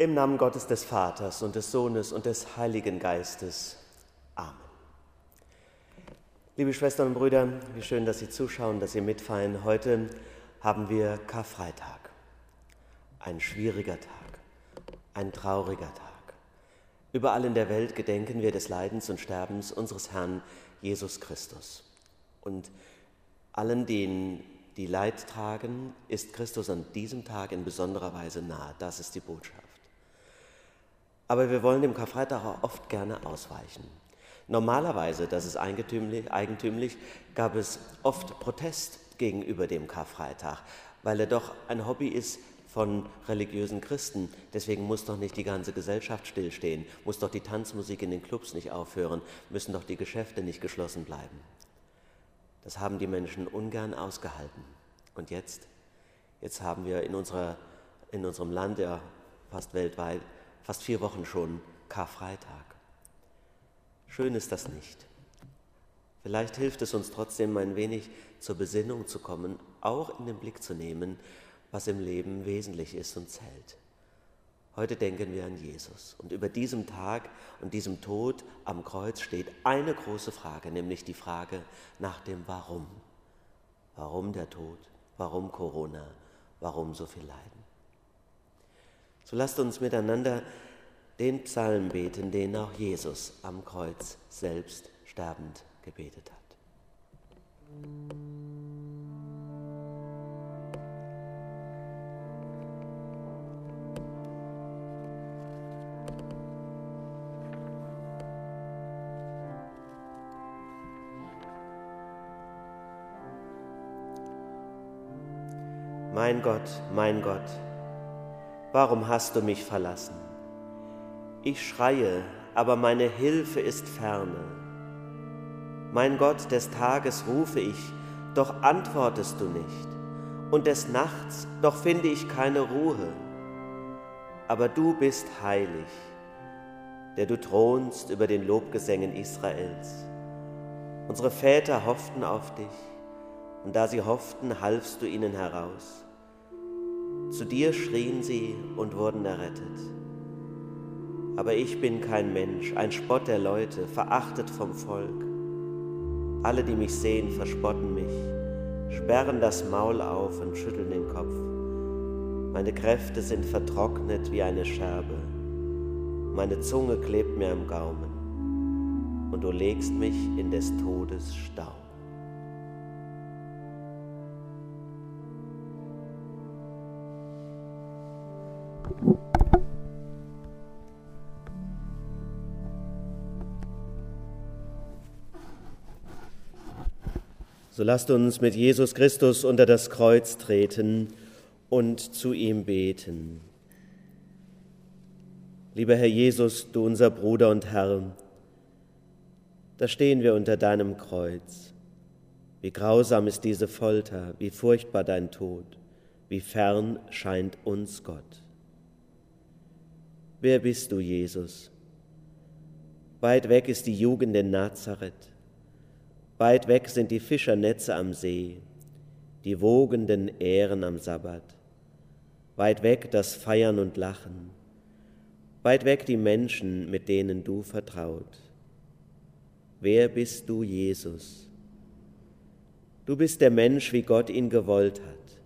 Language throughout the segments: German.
Im Namen Gottes des Vaters und des Sohnes und des Heiligen Geistes. Amen. Liebe Schwestern und Brüder, wie schön, dass Sie zuschauen, dass Sie mitfeiern. Heute haben wir Karfreitag. Ein schwieriger Tag, ein trauriger Tag. Überall in der Welt gedenken wir des Leidens und Sterbens unseres Herrn Jesus Christus. Und allen, denen die Leid tragen, ist Christus an diesem Tag in besonderer Weise nahe. Das ist die Botschaft. Aber wir wollen dem Karfreitag auch oft gerne ausweichen. Normalerweise, das ist eigentümlich, eigentümlich, gab es oft Protest gegenüber dem Karfreitag, weil er doch ein Hobby ist von religiösen Christen. Deswegen muss doch nicht die ganze Gesellschaft stillstehen, muss doch die Tanzmusik in den Clubs nicht aufhören, müssen doch die Geschäfte nicht geschlossen bleiben. Das haben die Menschen ungern ausgehalten. Und jetzt, jetzt haben wir in, unserer, in unserem Land, ja fast weltweit, fast vier Wochen schon Karfreitag. Schön ist das nicht. Vielleicht hilft es uns trotzdem ein wenig zur Besinnung zu kommen, auch in den Blick zu nehmen, was im Leben wesentlich ist und zählt. Heute denken wir an Jesus. Und über diesem Tag und diesem Tod am Kreuz steht eine große Frage, nämlich die Frage nach dem Warum. Warum der Tod? Warum Corona? Warum so viel Leiden? So lasst uns miteinander den Psalm beten, den auch Jesus am Kreuz selbst sterbend gebetet hat. Mein Gott, mein Gott, warum hast du mich verlassen? Ich schreie, aber meine Hilfe ist ferne. Mein Gott, des Tages rufe ich, doch antwortest du nicht, und des Nachts, doch finde ich keine Ruhe. Aber du bist heilig, der du thronst über den Lobgesängen Israels. Unsere Väter hofften auf dich, und da sie hofften, halfst du ihnen heraus. Zu dir schrien sie und wurden errettet. Aber ich bin kein Mensch, ein Spott der Leute, verachtet vom Volk. Alle, die mich sehen, verspotten mich, sperren das Maul auf und schütteln den Kopf. Meine Kräfte sind vertrocknet wie eine Scherbe. Meine Zunge klebt mir am Gaumen. Und du legst mich in des Todes Staub. So lasst uns mit Jesus Christus unter das Kreuz treten und zu ihm beten. Lieber Herr Jesus, du unser Bruder und Herr, da stehen wir unter deinem Kreuz. Wie grausam ist diese Folter, wie furchtbar dein Tod, wie fern scheint uns Gott. Wer bist du, Jesus? Weit weg ist die Jugend in Nazareth. Weit weg sind die Fischernetze am See, die wogenden Ähren am Sabbat. Weit weg das Feiern und Lachen. Weit weg die Menschen, mit denen du vertraut. Wer bist du, Jesus? Du bist der Mensch, wie Gott ihn gewollt hat.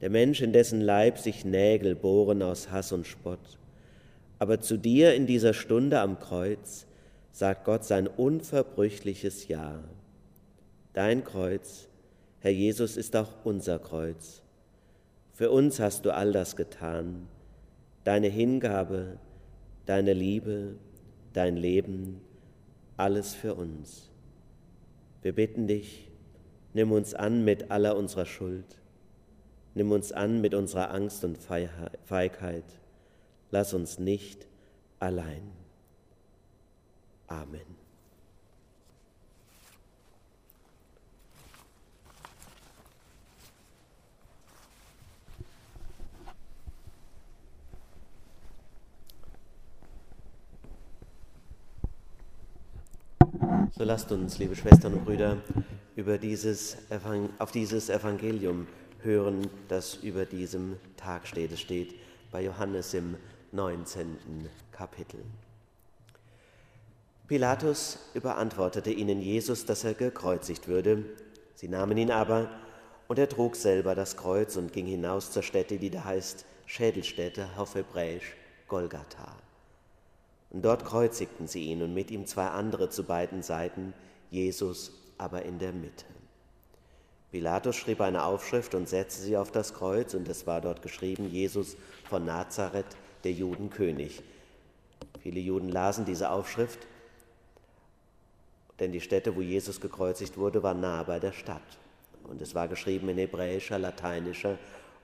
Der Mensch, in dessen Leib sich Nägel bohren aus Hass und Spott. Aber zu dir in dieser Stunde am Kreuz sagt Gott sein unverbrüchliches Ja. Dein Kreuz, Herr Jesus, ist auch unser Kreuz. Für uns hast du all das getan, deine Hingabe, deine Liebe, dein Leben, alles für uns. Wir bitten dich, nimm uns an mit aller unserer Schuld, nimm uns an mit unserer Angst und Feigheit, lass uns nicht allein. Amen. So lasst uns, liebe Schwestern und Brüder, über dieses auf dieses Evangelium hören, das über diesem Tag steht. Es steht bei Johannes im 19. Kapitel. Pilatus überantwortete ihnen Jesus, dass er gekreuzigt würde. Sie nahmen ihn aber, und er trug selber das Kreuz und ging hinaus zur Stätte, die da heißt Schädelstätte auf Hebräisch Golgatha. Und dort kreuzigten sie ihn und mit ihm zwei andere zu beiden Seiten, Jesus aber in der Mitte. Pilatus schrieb eine Aufschrift und setzte sie auf das Kreuz, und es war dort geschrieben, Jesus von Nazareth, der Judenkönig. Viele Juden lasen diese Aufschrift, denn die Stätte, wo Jesus gekreuzigt wurde, war nahe bei der Stadt. Und es war geschrieben in hebräischer, lateinischer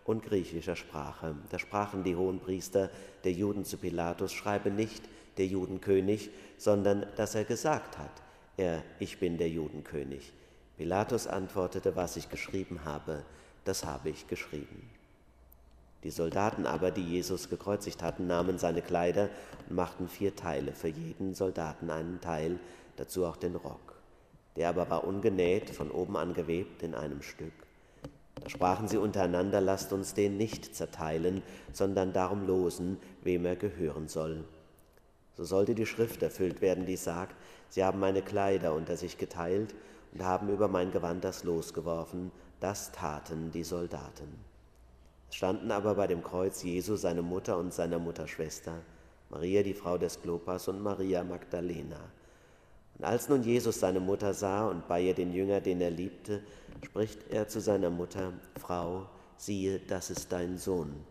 und griechischer Sprache. Da sprachen die Hohenpriester der Juden zu Pilatus, schreibe nicht der Judenkönig, sondern dass er gesagt hat, er, ich bin der Judenkönig. Pilatus antwortete, was ich geschrieben habe, das habe ich geschrieben. Die Soldaten aber, die Jesus gekreuzigt hatten, nahmen seine Kleider und machten vier Teile, für jeden Soldaten einen Teil, dazu auch den Rock. Der aber war ungenäht, von oben an gewebt in einem Stück. Da sprachen sie untereinander, lasst uns den nicht zerteilen, sondern darum losen, wem er gehören soll. So sollte die Schrift erfüllt werden, die sagt, sie haben meine Kleider unter sich geteilt und haben über mein Gewand das Los geworfen. Das taten die Soldaten. Standen aber bei dem Kreuz Jesu, seine Mutter und seiner Mutter Schwester, Maria, die Frau des Klopas, und Maria Magdalena. Und als nun Jesus seine Mutter sah und bei ihr den Jünger, den er liebte, spricht er zu seiner Mutter, Frau, siehe, das ist dein Sohn.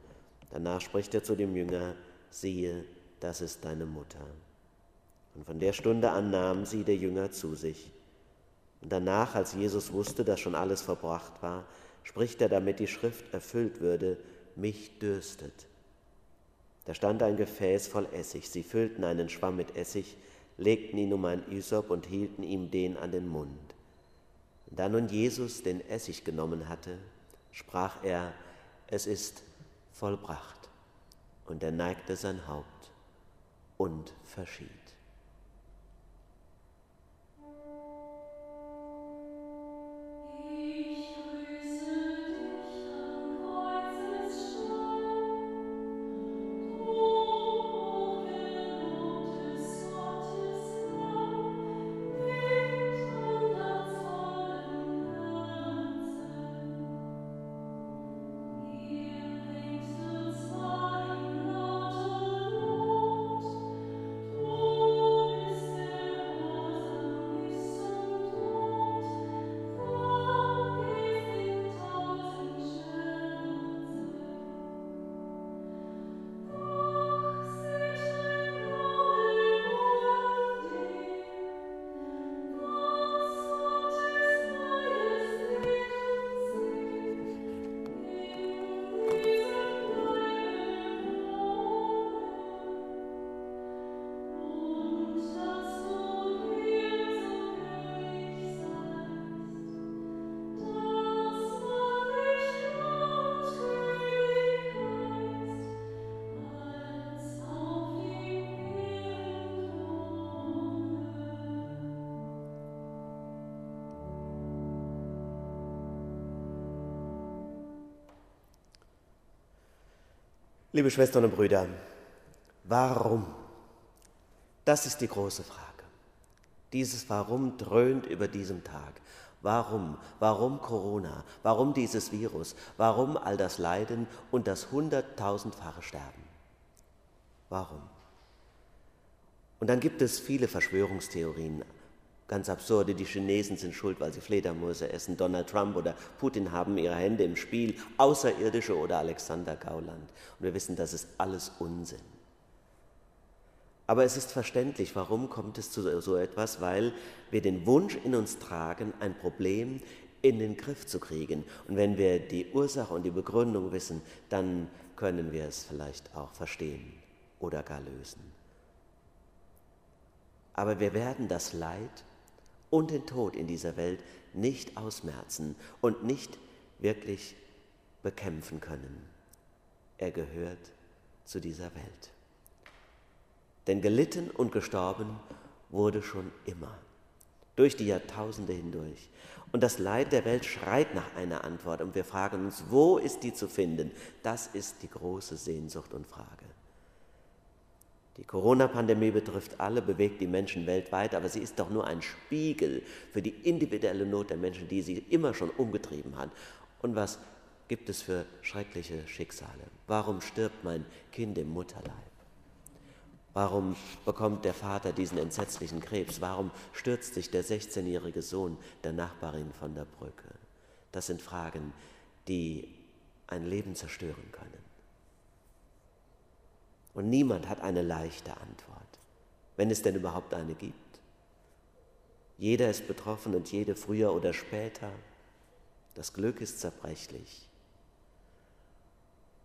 Danach spricht er zu dem Jünger, siehe, das ist deine Mutter. Und von der Stunde an nahm sie der Jünger zu sich. Und danach, als Jesus wusste, dass schon alles verbracht war, spricht er, damit die Schrift erfüllt würde, mich dürstet. Da stand ein Gefäß voll Essig. Sie füllten einen Schwamm mit Essig, legten ihn um ein Ysop und hielten ihm den an den Mund. Und da nun Jesus den Essig genommen hatte, sprach er, es ist vollbracht. Und er neigte sein Haupt und verschied. Liebe Schwestern und Brüder, warum? Das ist die große Frage. Dieses Warum dröhnt über diesem Tag. Warum? Warum Corona? Warum dieses Virus? Warum all das Leiden und das hunderttausendfache Sterben? Warum? Und dann gibt es viele Verschwörungstheorien, Ganz absurde, die Chinesen sind schuld, weil sie Fledermäuse essen. Donald Trump oder Putin haben ihre Hände im Spiel, Außerirdische oder Alexander Gauland. Und wir wissen, das ist alles Unsinn. Aber es ist verständlich, warum kommt es zu so etwas, weil wir den Wunsch in uns tragen, ein Problem in den Griff zu kriegen. Und wenn wir die Ursache und die Begründung wissen, dann können wir es vielleicht auch verstehen oder gar lösen. Aber wir werden das Leid und den Tod in dieser Welt nicht ausmerzen und nicht wirklich bekämpfen können. Er gehört zu dieser Welt. Denn gelitten und gestorben wurde schon immer, durch die Jahrtausende hindurch. Und das Leid der Welt schreit nach einer Antwort und wir fragen uns, wo ist die zu finden? Das ist die große Sehnsucht und Frage. Die Corona-Pandemie betrifft alle, bewegt die Menschen weltweit, aber sie ist doch nur ein Spiegel für die individuelle Not der Menschen, die sie immer schon umgetrieben hat. Und was gibt es für schreckliche Schicksale? Warum stirbt mein Kind im Mutterleib? Warum bekommt der Vater diesen entsetzlichen Krebs? Warum stürzt sich der 16-jährige Sohn der Nachbarin von der Brücke? Das sind Fragen, die ein Leben zerstören können. Und niemand hat eine leichte Antwort, wenn es denn überhaupt eine gibt. Jeder ist betroffen und jede früher oder später. Das Glück ist zerbrechlich.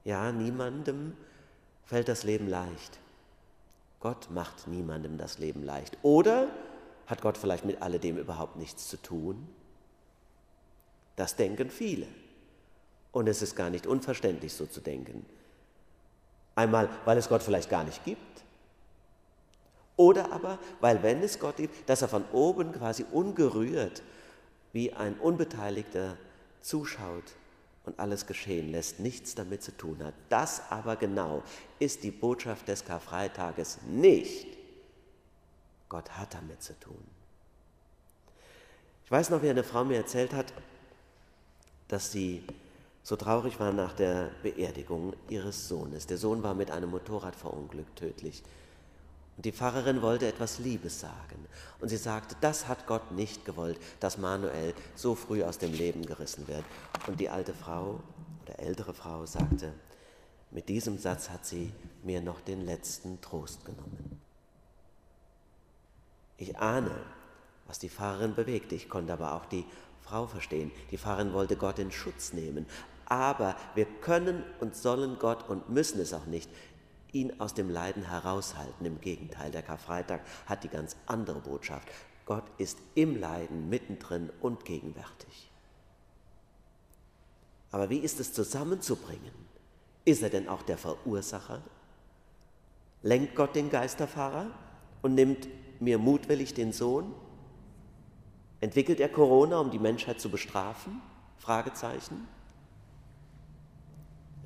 Ja, niemandem fällt das Leben leicht. Gott macht niemandem das Leben leicht. Oder hat Gott vielleicht mit alledem überhaupt nichts zu tun? Das denken viele. Und es ist gar nicht unverständlich, so zu denken. Einmal, weil es Gott vielleicht gar nicht gibt. Oder aber, weil wenn es Gott gibt, dass er von oben quasi ungerührt wie ein Unbeteiligter zuschaut und alles geschehen lässt, nichts damit zu tun hat. Das aber genau ist die Botschaft des Karfreitages nicht. Gott hat damit zu tun. Ich weiß noch, wie eine Frau mir erzählt hat, dass sie so traurig war nach der Beerdigung ihres Sohnes. Der Sohn war mit einem Motorrad verunglückt, tödlich. Und die Pfarrerin wollte etwas Liebes sagen. Und sie sagte, das hat Gott nicht gewollt, dass Manuel so früh aus dem Leben gerissen wird. Und die alte Frau oder ältere Frau sagte, mit diesem Satz hat sie mir noch den letzten Trost genommen. Ich ahne, was die Pfarrerin bewegte. Ich konnte aber auch die Frau verstehen. Die Pfarrerin wollte Gott in Schutz nehmen. Aber wir können und sollen Gott und müssen es auch nicht ihn aus dem Leiden heraushalten. Im Gegenteil, der Karfreitag hat die ganz andere Botschaft. Gott ist im Leiden mittendrin und gegenwärtig. Aber wie ist es zusammenzubringen? Ist er denn auch der Verursacher? Lenkt Gott den Geisterfahrer und nimmt mir mutwillig den Sohn? Entwickelt er Corona, um die Menschheit zu bestrafen? Fragezeichen.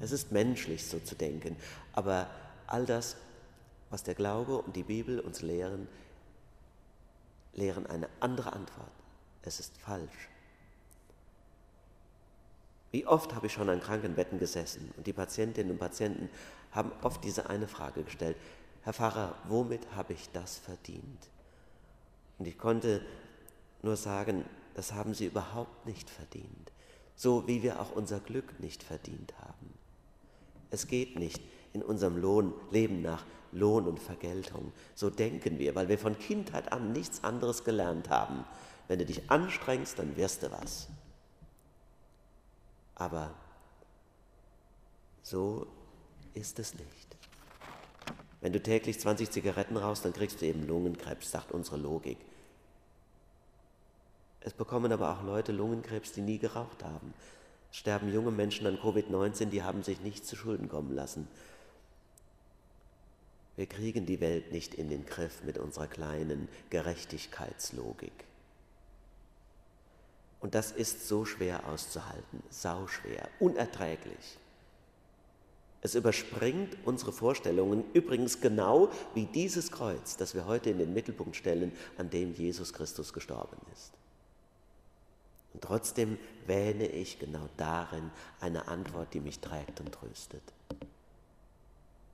Es ist menschlich, so zu denken, aber all das, was der Glaube und die Bibel uns lehren, lehren eine andere Antwort. Es ist falsch. Wie oft habe ich schon an Krankenbetten gesessen und die Patientinnen und Patienten haben oft diese eine Frage gestellt, Herr Pfarrer, womit habe ich das verdient? Und ich konnte nur sagen, das haben Sie überhaupt nicht verdient, so wie wir auch unser Glück nicht verdient haben. Es geht nicht in unserem Lohn, Leben nach Lohn und Vergeltung. So denken wir, weil wir von Kindheit an nichts anderes gelernt haben. Wenn du dich anstrengst, dann wirst du was. Aber so ist es nicht. Wenn du täglich 20 Zigaretten rauchst, dann kriegst du eben Lungenkrebs, sagt unsere Logik. Es bekommen aber auch Leute Lungenkrebs, die nie geraucht haben sterben junge Menschen an Covid-19, die haben sich nicht zu Schulden kommen lassen. Wir kriegen die Welt nicht in den Griff mit unserer kleinen Gerechtigkeitslogik. Und das ist so schwer auszuhalten, sauschwer, unerträglich. Es überspringt unsere Vorstellungen, übrigens genau wie dieses Kreuz, das wir heute in den Mittelpunkt stellen, an dem Jesus Christus gestorben ist. Und trotzdem wähne ich genau darin eine Antwort, die mich trägt und tröstet.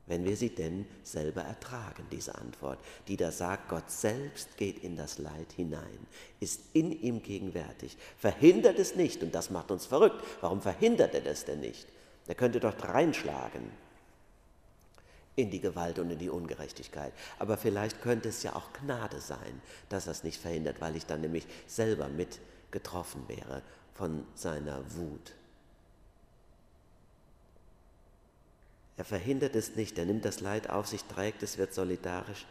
Wenn wir sie denn selber ertragen, diese Antwort, die da sagt, Gott selbst geht in das Leid hinein, ist in ihm gegenwärtig, verhindert es nicht, und das macht uns verrückt. Warum verhindert er das denn nicht? Er könnte dort reinschlagen in die Gewalt und in die Ungerechtigkeit. Aber vielleicht könnte es ja auch Gnade sein, dass er es nicht verhindert, weil ich dann nämlich selber mit getroffen wäre von seiner Wut. Er verhindert es nicht, er nimmt das Leid auf sich, trägt es, wird solidarisch,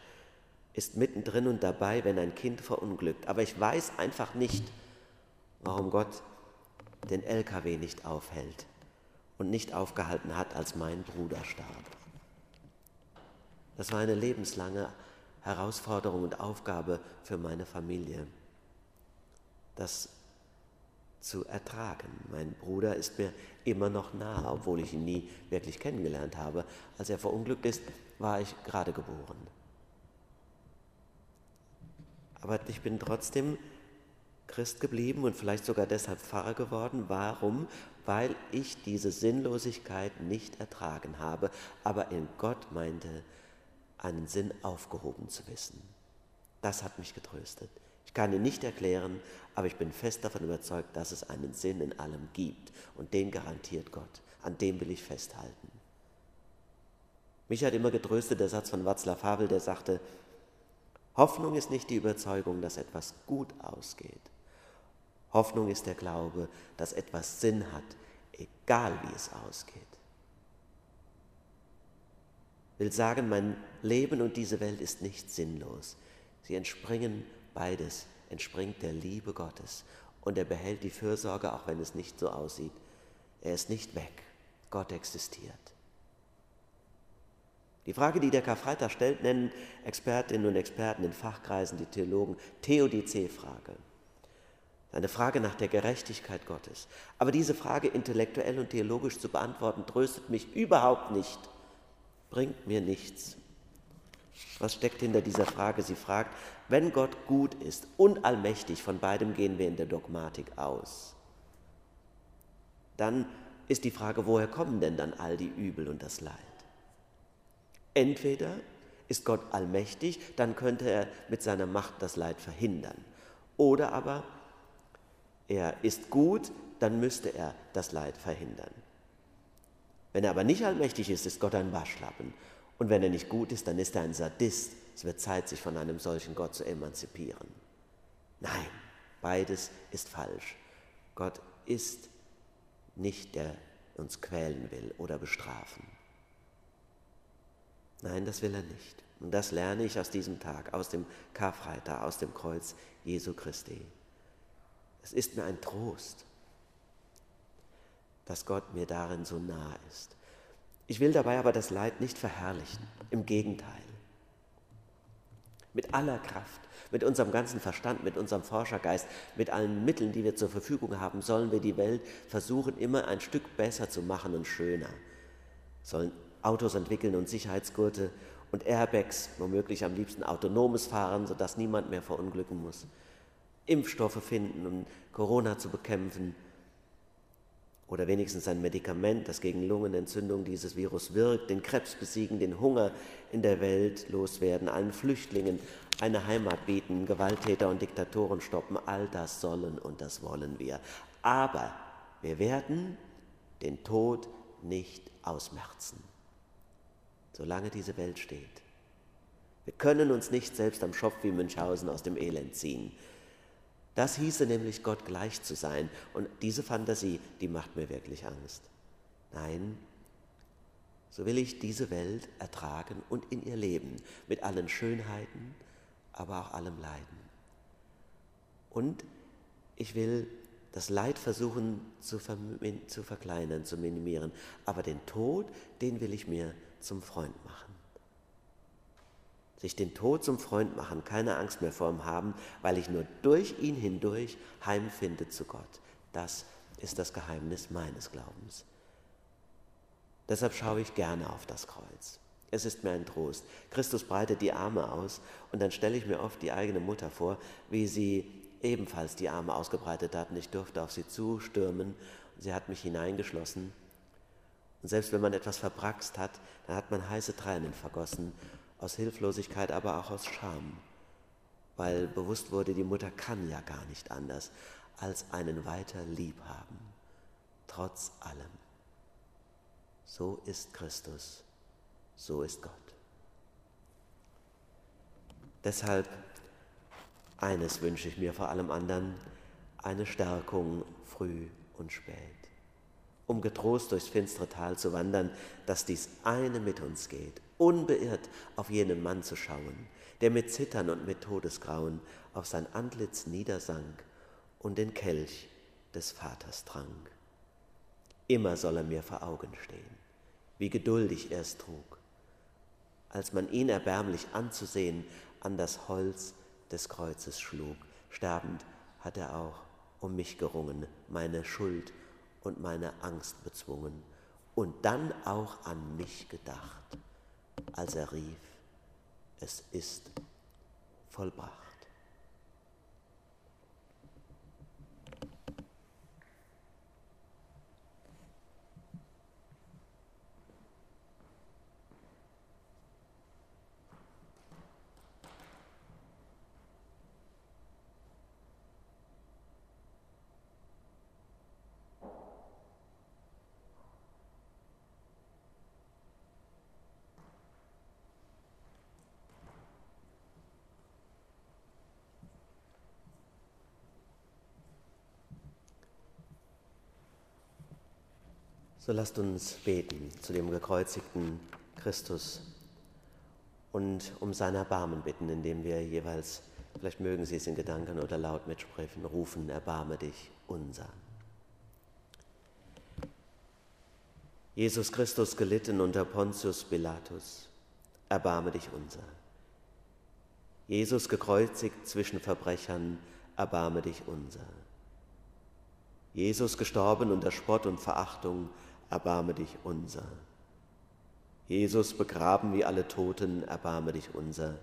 ist mittendrin und dabei, wenn ein Kind verunglückt. Aber ich weiß einfach nicht, warum Gott den LKW nicht aufhält und nicht aufgehalten hat, als mein Bruder starb. Das war eine lebenslange Herausforderung und Aufgabe für meine Familie dass zu ertragen. Mein Bruder ist mir immer noch nah, obwohl ich ihn nie wirklich kennengelernt habe. Als er verunglückt ist, war ich gerade geboren. Aber ich bin trotzdem Christ geblieben und vielleicht sogar deshalb Pfarrer geworden. Warum? Weil ich diese Sinnlosigkeit nicht ertragen habe, aber in Gott meinte, einen Sinn aufgehoben zu wissen. Das hat mich getröstet. Ich kann ihn nicht erklären, aber ich bin fest davon überzeugt, dass es einen Sinn in allem gibt und den garantiert Gott. An dem will ich festhalten. Mich hat immer getröstet der Satz von Václav Havel, der sagte, Hoffnung ist nicht die Überzeugung, dass etwas gut ausgeht. Hoffnung ist der Glaube, dass etwas Sinn hat, egal wie es ausgeht. Will sagen, mein Leben und diese Welt ist nicht sinnlos. Sie entspringen beides, entspringt der Liebe Gottes und er behält die Fürsorge, auch wenn es nicht so aussieht. Er ist nicht weg. Gott existiert. Die Frage, die der Karfreitag stellt, nennen Expertinnen und Experten in Fachkreisen, die Theologen, Theodizee-Frage. Eine Frage nach der Gerechtigkeit Gottes. Aber diese Frage intellektuell und theologisch zu beantworten, tröstet mich überhaupt nicht, bringt mir nichts. Was steckt hinter dieser Frage? Sie fragt, wenn Gott gut ist und allmächtig, von beidem gehen wir in der Dogmatik aus, dann ist die Frage, woher kommen denn dann all die Übel und das Leid? Entweder ist Gott allmächtig, dann könnte er mit seiner Macht das Leid verhindern. Oder aber er ist gut, dann müsste er das Leid verhindern. Wenn er aber nicht allmächtig ist, ist Gott ein Waschlappen. Und wenn er nicht gut ist, dann ist er ein Sadist. Es wird Zeit, sich von einem solchen Gott zu emanzipieren. Nein, beides ist falsch. Gott ist nicht der uns quälen will oder bestrafen. Nein, das will er nicht. Und das lerne ich aus diesem Tag, aus dem Karfreitag, aus dem Kreuz Jesu Christi. Es ist mir ein Trost, dass Gott mir darin so nah ist. Ich will dabei aber das Leid nicht verherrlichen, im Gegenteil. Mit aller Kraft, mit unserem ganzen Verstand, mit unserem Forschergeist, mit allen Mitteln, die wir zur Verfügung haben, sollen wir die Welt versuchen, immer ein Stück besser zu machen und schöner. Sollen Autos entwickeln und Sicherheitsgurte und Airbags, womöglich am liebsten autonomes Fahren, sodass niemand mehr verunglücken muss. Impfstoffe finden, um Corona zu bekämpfen. Oder wenigstens ein Medikament, das gegen Lungenentzündung dieses Virus wirkt, den Krebs besiegen, den Hunger in der Welt loswerden, allen Flüchtlingen eine Heimat bieten, Gewalttäter und Diktatoren stoppen. All das sollen und das wollen wir. Aber wir werden den Tod nicht ausmerzen solange diese Welt steht. Wir können uns nicht selbst am Schopf wie Münchhausen aus dem Elend ziehen. Das hieße nämlich, Gott gleich zu sein. Und diese Fantasie, die macht mir wirklich Angst. Nein, so will ich diese Welt ertragen und in ihr leben, mit allen Schönheiten, aber auch allem Leiden. Und ich will das Leid versuchen zu, zu verkleinern, zu minimieren, aber den Tod, den will ich mir zum Freund machen. Sich den Tod zum Freund machen, keine Angst mehr vor ihm haben, weil ich nur durch ihn hindurch heimfinde zu Gott. Das ist das Geheimnis meines Glaubens. Deshalb schaue ich gerne auf das Kreuz. Es ist mir ein Trost. Christus breitet die Arme aus und dann stelle ich mir oft die eigene Mutter vor, wie sie ebenfalls die Arme ausgebreitet hat und ich durfte auf sie zustürmen. Sie hat mich hineingeschlossen und selbst wenn man etwas verbraxt hat, dann hat man heiße Tränen vergossen, aus Hilflosigkeit, aber auch aus Scham, weil bewusst wurde, die Mutter kann ja gar nicht anders, als einen weiter lieb haben, trotz allem. So ist Christus, so ist Gott. Deshalb eines wünsche ich mir vor allem anderen, eine Stärkung früh und spät um getrost durchs finstere Tal zu wandern, dass dies eine mit uns geht, unbeirrt auf jenen Mann zu schauen, der mit Zittern und mit Todesgrauen auf sein Antlitz niedersank und den Kelch des Vaters trank. Immer soll er mir vor Augen stehen, wie geduldig er es trug, als man ihn erbärmlich anzusehen an das Holz des Kreuzes schlug. Sterbend hat er auch um mich gerungen, meine Schuld und meine Angst bezwungen und dann auch an mich gedacht, als er rief, es ist vollbracht. So lasst uns beten zu dem gekreuzigten Christus und um sein Erbarmen bitten, indem wir jeweils, vielleicht mögen Sie es in Gedanken oder laut mitsprechen, rufen, erbarme dich unser. Jesus Christus gelitten unter Pontius Pilatus, erbarme dich unser. Jesus gekreuzigt zwischen Verbrechern, erbarme dich unser. Jesus gestorben unter Spott und Verachtung, erbarme dich unser. Jesus begraben wie alle Toten, erbarme dich unser.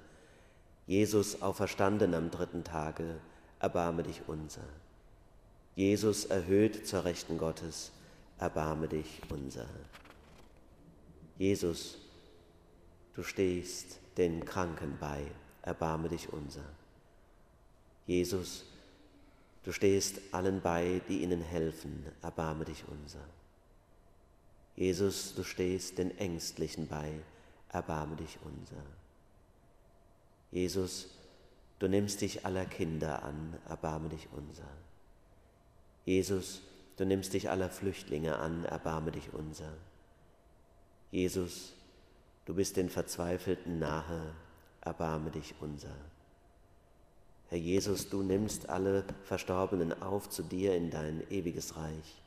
Jesus auferstanden am dritten Tage, erbarme dich unser. Jesus erhöht zur Rechten Gottes, erbarme dich unser. Jesus, du stehst den Kranken bei, erbarme dich unser. Jesus, du stehst allen bei, die ihnen helfen, erbarme dich unser. Jesus, du stehst den Ängstlichen bei, erbarme dich unser. Jesus, du nimmst dich aller Kinder an, erbarme dich unser. Jesus, du nimmst dich aller Flüchtlinge an, erbarme dich unser. Jesus, du bist den Verzweifelten nahe, erbarme dich unser. Herr Jesus, du nimmst alle Verstorbenen auf zu dir in dein ewiges Reich.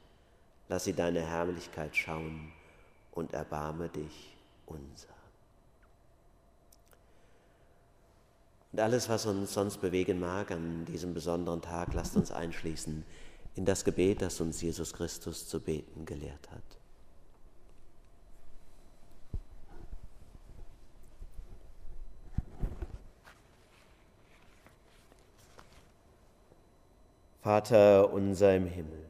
Lass sie deine Herrlichkeit schauen und erbarme dich unser. Und alles, was uns sonst bewegen mag an diesem besonderen Tag, lasst uns einschließen in das Gebet, das uns Jesus Christus zu beten gelehrt hat. Vater unser im Himmel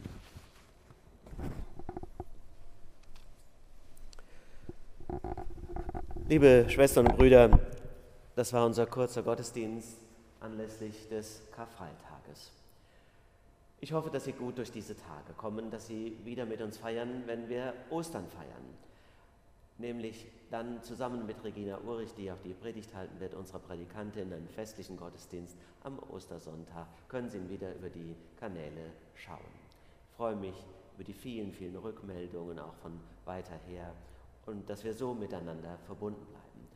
Liebe Schwestern und Brüder, das war unser kurzer Gottesdienst anlässlich des Karfreitages. Ich hoffe, dass Sie gut durch diese Tage kommen, dass Sie wieder mit uns feiern, wenn wir Ostern feiern. Nämlich dann zusammen mit Regina Urich, die auch die Predigt halten wird, unserer Predikantin, einen festlichen Gottesdienst am Ostersonntag, können Sie ihn wieder über die Kanäle schauen. Ich freue mich über die vielen, vielen Rückmeldungen auch von weiter her und dass wir so miteinander verbunden bleiben.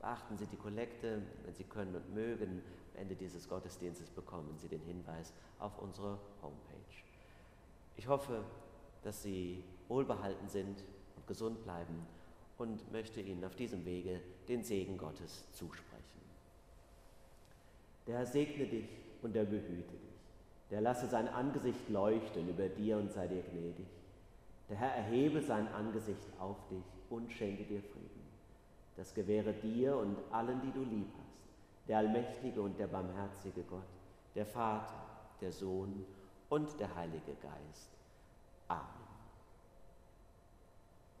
Beachten Sie die Kollekte, wenn Sie können und mögen. Am Ende dieses Gottesdienstes bekommen Sie den Hinweis auf unsere Homepage. Ich hoffe, dass Sie wohlbehalten sind und gesund bleiben und möchte Ihnen auf diesem Wege den Segen Gottes zusprechen. Der Herr segne dich und er behüte dich. Der lasse sein Angesicht leuchten über dir und sei dir gnädig. Der Herr erhebe sein Angesicht auf dich und schenke dir Frieden. Das gewähre dir und allen, die du lieb hast, der allmächtige und der barmherzige Gott, der Vater, der Sohn und der Heilige Geist. Amen.